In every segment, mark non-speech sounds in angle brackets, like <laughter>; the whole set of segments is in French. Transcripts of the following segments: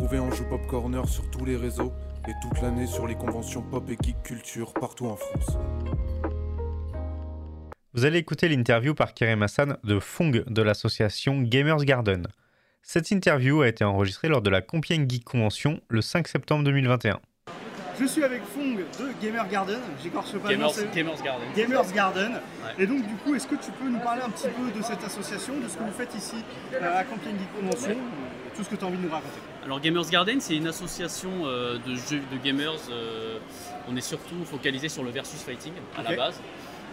Retrouvez Anjou Pop Corner sur tous les réseaux et toute l'année sur les conventions pop et geek culture partout en France. Vous allez écouter l'interview par Kerem Hassan de Fong de l'association Gamers Garden. Cette interview a été enregistrée lors de la Compiègne Geek Convention le 5 septembre 2021. Je suis avec Fong de Gamer Garden, j'écorche pas le nom, Gamers, Gamers Garden. Gamers Garden. Ouais. Et donc du coup, est-ce que tu peux nous parler un petit peu de cette association, de ce que vous faites ici euh, à Compiègne Geek Convention, tout ce que tu as envie de nous raconter Alors Gamers Garden, c'est une association euh, de jeux de gamers. euh, on est surtout focalisé sur le versus fighting à la base.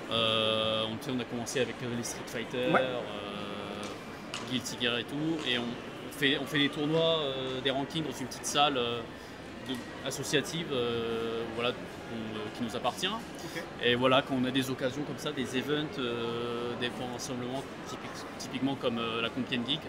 Euh, on, a commencé avec les Street Fighter, Ouais. Guilty Gear et tout, et on, fait, on fait des tournois, des rankings dans une petite salle de- associative, voilà, qui nous appartient. Et voilà, quand on a des occasions comme ça, des events, des rassemblements typiquement comme la Compiègne Geek,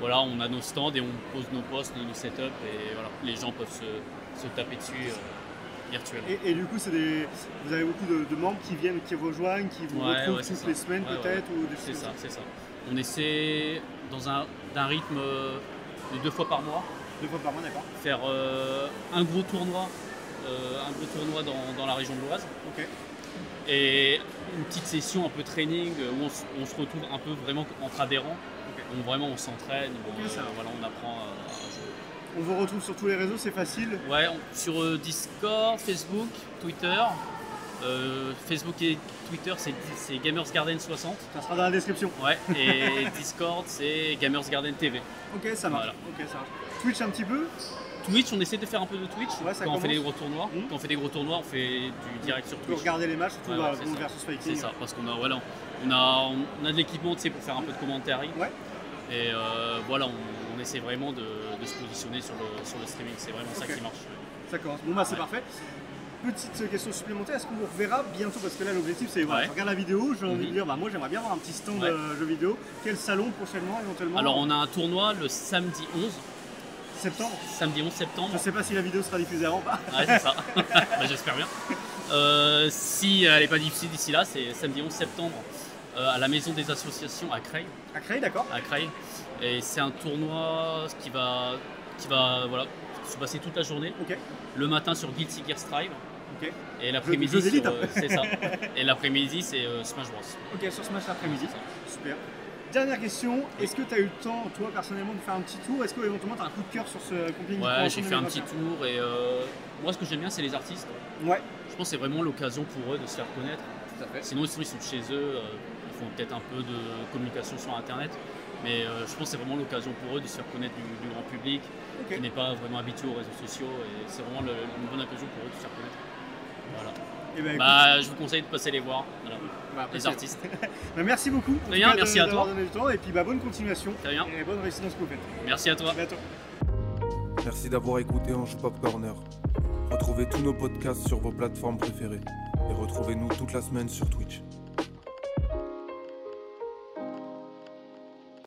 voilà, on a nos stands et on pose nos postes, nos setups et voilà, les gens peuvent se, se taper dessus euh, virtuellement. Et, et du coup, c'est des... vous avez beaucoup de, de membres qui viennent, qui rejoignent, qui vous Ouais, retrouvent ouais, toutes ça. les semaines Ouais, peut-être ou des C'est ça, c'est ça. On essaie dans un d'un rythme de deux fois par mois Deux fois par mois, d'accord faire euh, un gros tournoi, euh, un gros tournoi dans, dans la région de l'Oise Ok. et une petite session un peu training où on se retrouve un peu vraiment entre adhérents. Donc vraiment on s'entraîne, bon, Ok, ça euh, voilà, on apprend à- jouer. On vous retrouve sur tous les réseaux, c'est facile. Ouais, on- sur euh, Discord, Facebook, Twitter. Euh, Facebook et Twitter, c'est Gamers Garden 60. Ça sera dans la description. Ouais, et <laughs> Discord, c'est Gamers Garden TV. Ok, ça marche. Voilà. Ok, ça marche. Twitch un petit peu Twitch, on essaie de faire un peu de Twitch. Ouais, ça quand on fait des gros tournois. Mhm. Quand on fait des gros tournois, on fait du direct sur Twitch. regarder les matchs, surtout Ouais, ouais, versus fighting. C'est ça, parce qu'on a, voilà, on a, on a de l'équipement tu sais, pour faire un peu de commentaire. Ouais. Et euh, voilà, on, on essaie vraiment de, de se positionner sur le, sur le streaming. C'est vraiment ça qui marche. Ça commence. Bon bah c'est Ouais. parfait. Petite question supplémentaire, est-ce qu'on vous reverra bientôt? Parce que là l'objectif c'est, voilà, Ouais. je regarde la vidéo, j'ai envie Mhm. de dire, bah moi j'aimerais bien avoir un petit stand Ouais. de jeux vidéo. Quel salon prochainement éventuellement? Alors, on a un tournoi le samedi 11, Septembre? Samedi 11 septembre. Je sais pas si la vidéo sera diffusée avant pas. Ouais, c'est ça. <laughs> Bah, J'espère bien. Euh, si elle n'est pas diffusée d'ici là, c'est samedi 11 septembre euh, à la Maison des Associations à Creil. À Creil, d'accord À Creil. Et c'est un tournoi qui va, qui va voilà, se passer toute la journée. Le matin sur Guilty Gear Strive. Et l'après-midi, c'est ça. Et l'après-midi, c'est Smash Bros. Ok, sur Smash l'après-midi. Super. Dernière question, est-ce que tu as eu le temps, toi personnellement, de faire un petit tour? Est-ce que éventuellement tu as un coup de cœur sur ce compagnie Ouais, j'ai fait un petit tour et euh, moi, ce que j'aime bien, c'est les artistes. Ouais, Je pense que c'est vraiment l'occasion pour eux de se faire connaître. tout à fait. Sinon, ils sont, ils sont chez eux, euh, font peut-être un peu de communication sur Internet, mais euh, je pense que c'est vraiment l'occasion pour eux de se faire connaître du, du grand public, Ok. qui n'est pas vraiment habitué aux réseaux sociaux, et c'est vraiment le- une bonne occasion pour eux de se faire connaître. Voilà. Eh ben, écoute, Bah, je vous conseille de passer les voir, voilà, bah, les artistes. <laughs> Bah, merci beaucoup. merci de- à d'avoir toi. donné du temps et puis bah, bonne continuation. Très bien. Et bonne réussite dans ce que vous faites. Merci à toi. À bientôt. Merci d'avoir écouté Anjou Pop Corner. Retrouvez tous nos podcasts sur vos plateformes préférées et retrouvez-nous toute la semaine sur Twitch.